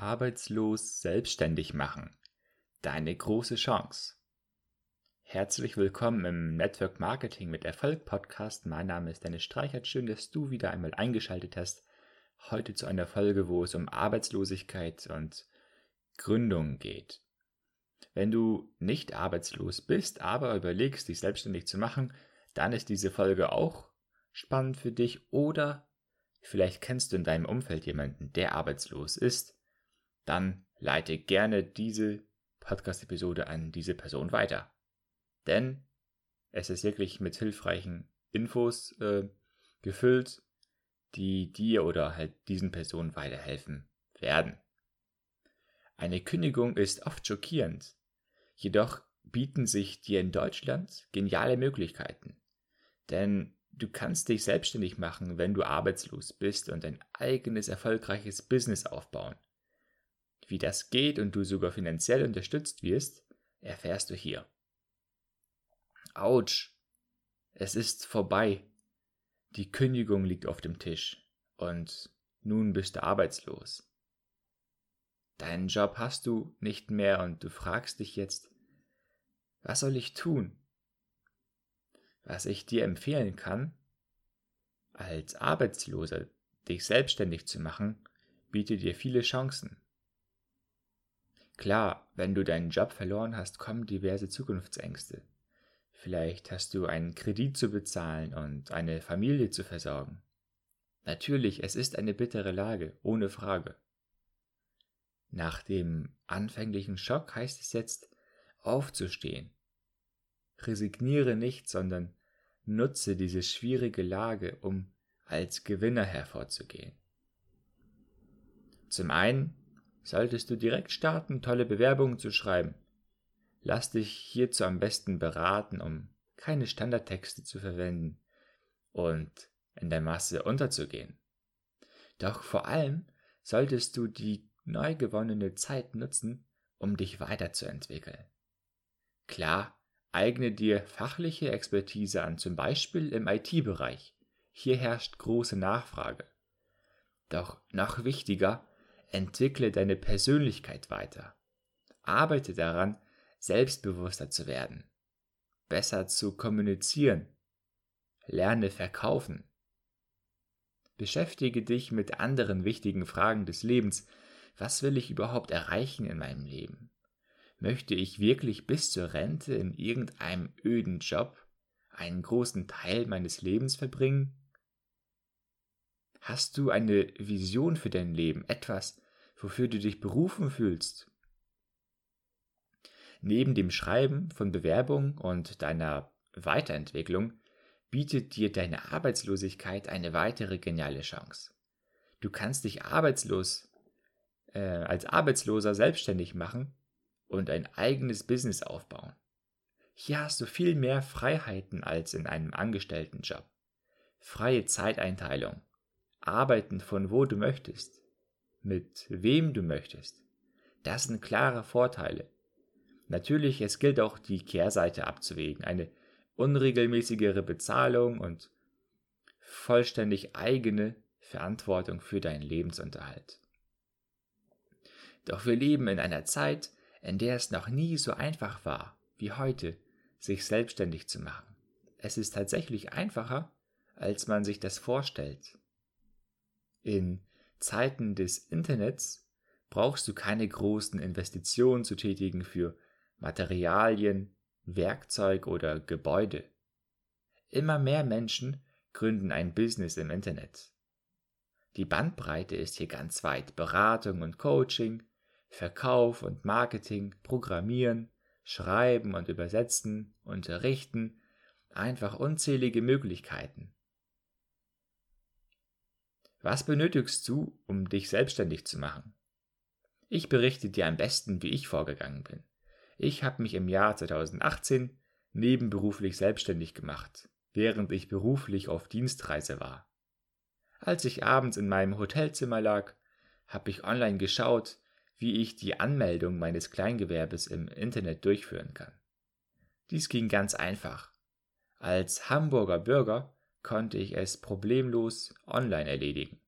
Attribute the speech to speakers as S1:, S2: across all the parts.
S1: Arbeitslos selbstständig machen. Deine große Chance. Herzlich willkommen im Network Marketing mit Erfolg Podcast. Mein Name ist Dennis Streichert. Schön, dass du wieder einmal eingeschaltet hast. Heute zu einer Folge, wo es um Arbeitslosigkeit und Gründung geht. Wenn du nicht arbeitslos bist, aber überlegst, dich selbstständig zu machen, dann ist diese Folge auch spannend für dich oder vielleicht kennst du in deinem Umfeld jemanden, der arbeitslos ist dann leite gerne diese Podcast-Episode an diese Person weiter. Denn es ist wirklich mit hilfreichen Infos äh, gefüllt, die dir oder halt diesen Personen weiterhelfen werden. Eine Kündigung ist oft schockierend, jedoch bieten sich dir in Deutschland geniale Möglichkeiten. Denn du kannst dich selbstständig machen, wenn du arbeitslos bist und ein eigenes erfolgreiches Business aufbauen. Wie das geht und du sogar finanziell unterstützt wirst, erfährst du hier. Autsch. Es ist vorbei. Die Kündigung liegt auf dem Tisch und nun bist du arbeitslos. Deinen Job hast du nicht mehr und du fragst dich jetzt, was soll ich tun? Was ich dir empfehlen kann, als Arbeitsloser dich selbstständig zu machen, bietet dir viele Chancen. Klar, wenn du deinen Job verloren hast, kommen diverse Zukunftsängste. Vielleicht hast du einen Kredit zu bezahlen und eine Familie zu versorgen. Natürlich, es ist eine bittere Lage, ohne Frage. Nach dem anfänglichen Schock heißt es jetzt, aufzustehen. Resigniere nicht, sondern nutze diese schwierige Lage, um als Gewinner hervorzugehen. Zum einen solltest du direkt starten, tolle Bewerbungen zu schreiben. Lass dich hierzu am besten beraten, um keine Standardtexte zu verwenden und in der Masse unterzugehen. Doch vor allem solltest du die neu gewonnene Zeit nutzen, um dich weiterzuentwickeln. Klar, eigne dir fachliche Expertise an, zum Beispiel im IT-Bereich. Hier herrscht große Nachfrage. Doch noch wichtiger, Entwickle deine Persönlichkeit weiter. Arbeite daran, selbstbewusster zu werden, besser zu kommunizieren. Lerne verkaufen. Beschäftige dich mit anderen wichtigen Fragen des Lebens. Was will ich überhaupt erreichen in meinem Leben? Möchte ich wirklich bis zur Rente in irgendeinem öden Job einen großen Teil meines Lebens verbringen? Hast du eine Vision für dein Leben, etwas, wofür du dich berufen fühlst? Neben dem Schreiben von Bewerbungen und deiner Weiterentwicklung bietet dir deine Arbeitslosigkeit eine weitere geniale Chance. Du kannst dich arbeitslos äh, als Arbeitsloser selbstständig machen und ein eigenes Business aufbauen. Hier hast du viel mehr Freiheiten als in einem Angestelltenjob. Freie Zeiteinteilung, arbeiten von wo du möchtest, mit wem du möchtest. Das sind klare Vorteile. Natürlich, es gilt auch die Kehrseite abzuwägen, eine unregelmäßigere Bezahlung und vollständig eigene Verantwortung für deinen Lebensunterhalt. Doch wir leben in einer Zeit, in der es noch nie so einfach war wie heute, sich selbstständig zu machen. Es ist tatsächlich einfacher, als man sich das vorstellt. In Zeiten des Internets brauchst du keine großen Investitionen zu tätigen für Materialien, Werkzeug oder Gebäude. Immer mehr Menschen gründen ein Business im Internet. Die Bandbreite ist hier ganz weit. Beratung und Coaching, Verkauf und Marketing, Programmieren, Schreiben und Übersetzen, Unterrichten, einfach unzählige Möglichkeiten. Was benötigst du, um dich selbstständig zu machen? Ich berichte dir am besten, wie ich vorgegangen bin. Ich habe mich im Jahr 2018 nebenberuflich selbstständig gemacht, während ich beruflich auf Dienstreise war. Als ich abends in meinem Hotelzimmer lag, habe ich online geschaut, wie ich die Anmeldung meines Kleingewerbes im Internet durchführen kann. Dies ging ganz einfach. Als Hamburger Bürger konnte ich es problemlos online erledigen.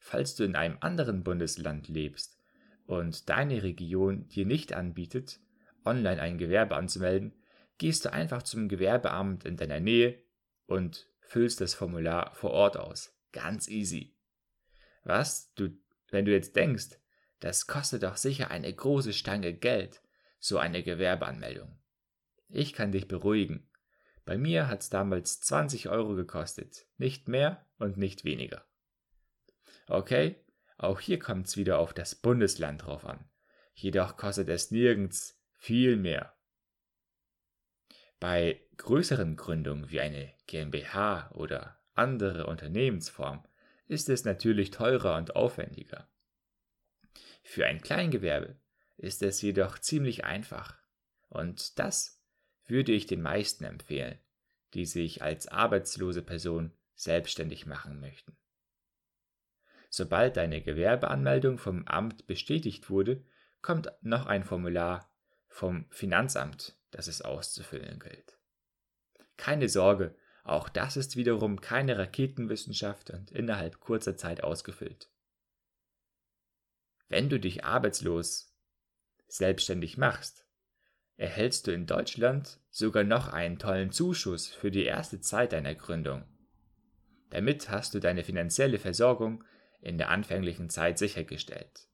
S1: falls du in einem anderen Bundesland lebst und deine Region dir nicht anbietet, online ein Gewerbe anzumelden, gehst du einfach zum Gewerbeamt in deiner Nähe und füllst das Formular vor Ort aus. Ganz easy. Was du, wenn du jetzt denkst, das kostet doch sicher eine große Stange Geld, so eine Gewerbeanmeldung. Ich kann dich beruhigen. Bei mir hat's damals 20 Euro gekostet, nicht mehr und nicht weniger. Okay, auch hier kommt's wieder auf das Bundesland drauf an. Jedoch kostet es nirgends viel mehr. Bei größeren Gründungen wie eine GmbH oder andere Unternehmensform ist es natürlich teurer und aufwendiger. Für ein Kleingewerbe ist es jedoch ziemlich einfach und das würde ich den meisten empfehlen, die sich als arbeitslose Person selbstständig machen möchten. Sobald deine Gewerbeanmeldung vom Amt bestätigt wurde, kommt noch ein Formular vom Finanzamt, das es auszufüllen gilt. Keine Sorge, auch das ist wiederum keine Raketenwissenschaft und innerhalb kurzer Zeit ausgefüllt. Wenn du dich arbeitslos selbstständig machst, erhältst du in Deutschland sogar noch einen tollen Zuschuss für die erste Zeit deiner Gründung. Damit hast du deine finanzielle Versorgung in der anfänglichen Zeit sichergestellt.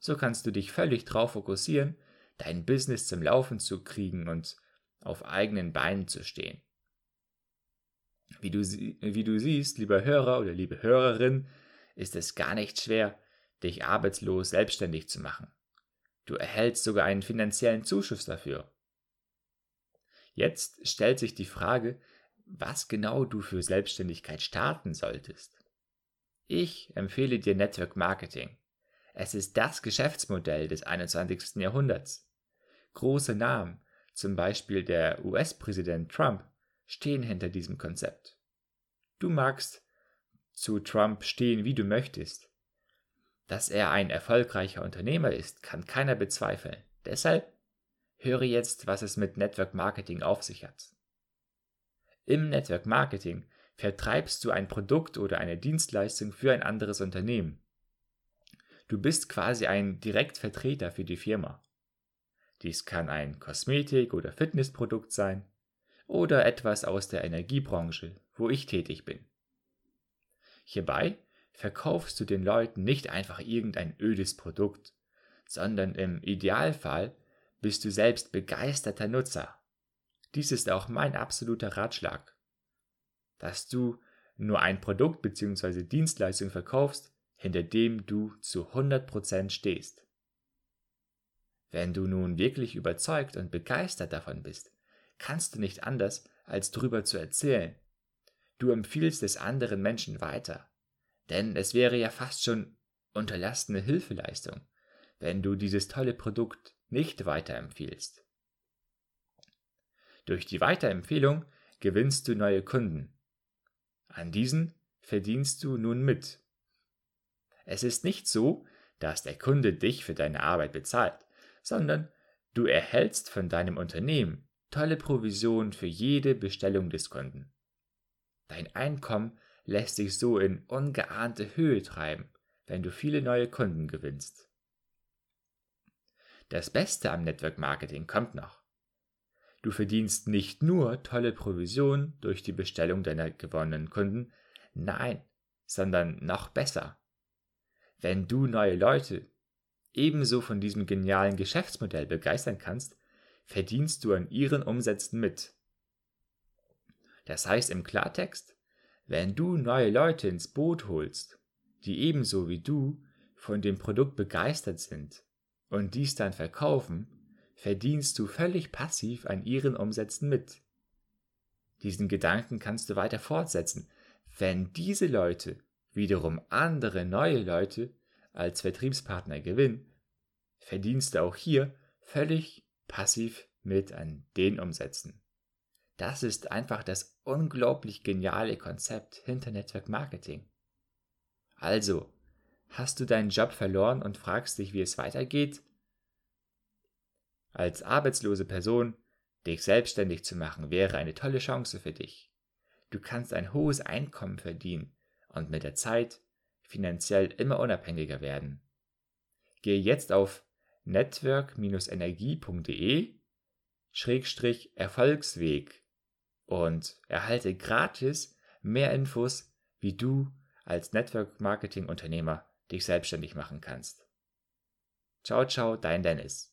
S1: So kannst du dich völlig darauf fokussieren, dein Business zum Laufen zu kriegen und auf eigenen Beinen zu stehen. Wie du, wie du siehst, lieber Hörer oder liebe Hörerin, ist es gar nicht schwer, dich arbeitslos selbstständig zu machen. Du erhältst sogar einen finanziellen Zuschuss dafür. Jetzt stellt sich die Frage, was genau du für Selbstständigkeit starten solltest. Ich empfehle dir Network Marketing. Es ist das Geschäftsmodell des 21. Jahrhunderts. Große Namen, zum Beispiel der US-Präsident Trump, stehen hinter diesem Konzept. Du magst zu Trump stehen, wie du möchtest. Dass er ein erfolgreicher Unternehmer ist, kann keiner bezweifeln. Deshalb höre jetzt, was es mit Network Marketing auf sich hat. Im Network Marketing vertreibst du ein Produkt oder eine Dienstleistung für ein anderes Unternehmen. Du bist quasi ein Direktvertreter für die Firma. Dies kann ein Kosmetik- oder Fitnessprodukt sein oder etwas aus der Energiebranche, wo ich tätig bin. Hierbei verkaufst du den Leuten nicht einfach irgendein ödes Produkt, sondern im Idealfall bist du selbst begeisterter Nutzer. Dies ist auch mein absoluter Ratschlag. Dass du nur ein Produkt bzw. Dienstleistung verkaufst, hinter dem du zu 100% stehst. Wenn du nun wirklich überzeugt und begeistert davon bist, kannst du nicht anders, als drüber zu erzählen. Du empfiehlst es anderen Menschen weiter. Denn es wäre ja fast schon unterlassene Hilfeleistung, wenn du dieses tolle Produkt nicht weiterempfiehlst. Durch die Weiterempfehlung gewinnst du neue Kunden. An diesen verdienst du nun mit. Es ist nicht so, dass der Kunde dich für deine Arbeit bezahlt, sondern du erhältst von deinem Unternehmen tolle Provision für jede Bestellung des Kunden. Dein Einkommen lässt sich so in ungeahnte Höhe treiben, wenn du viele neue Kunden gewinnst. Das Beste am Network Marketing kommt noch. Du verdienst nicht nur tolle Provision durch die Bestellung deiner gewonnenen Kunden, nein, sondern noch besser. Wenn du neue Leute ebenso von diesem genialen Geschäftsmodell begeistern kannst, verdienst du an ihren Umsätzen mit. Das heißt im Klartext, wenn du neue Leute ins Boot holst, die ebenso wie du von dem Produkt begeistert sind und dies dann verkaufen, verdienst du völlig passiv an ihren Umsätzen mit. Diesen Gedanken kannst du weiter fortsetzen. Wenn diese Leute wiederum andere neue Leute als Vertriebspartner gewinnen, verdienst du auch hier völlig passiv mit an den Umsätzen. Das ist einfach das unglaublich geniale Konzept hinter Network Marketing. Also, hast du deinen Job verloren und fragst dich, wie es weitergeht? Als arbeitslose Person dich selbstständig zu machen, wäre eine tolle Chance für dich. Du kannst ein hohes Einkommen verdienen und mit der Zeit finanziell immer unabhängiger werden. Gehe jetzt auf network-energie.de Schrägstrich Erfolgsweg und erhalte gratis mehr Infos, wie du als Network Marketing Unternehmer dich selbstständig machen kannst. Ciao, ciao, dein Dennis.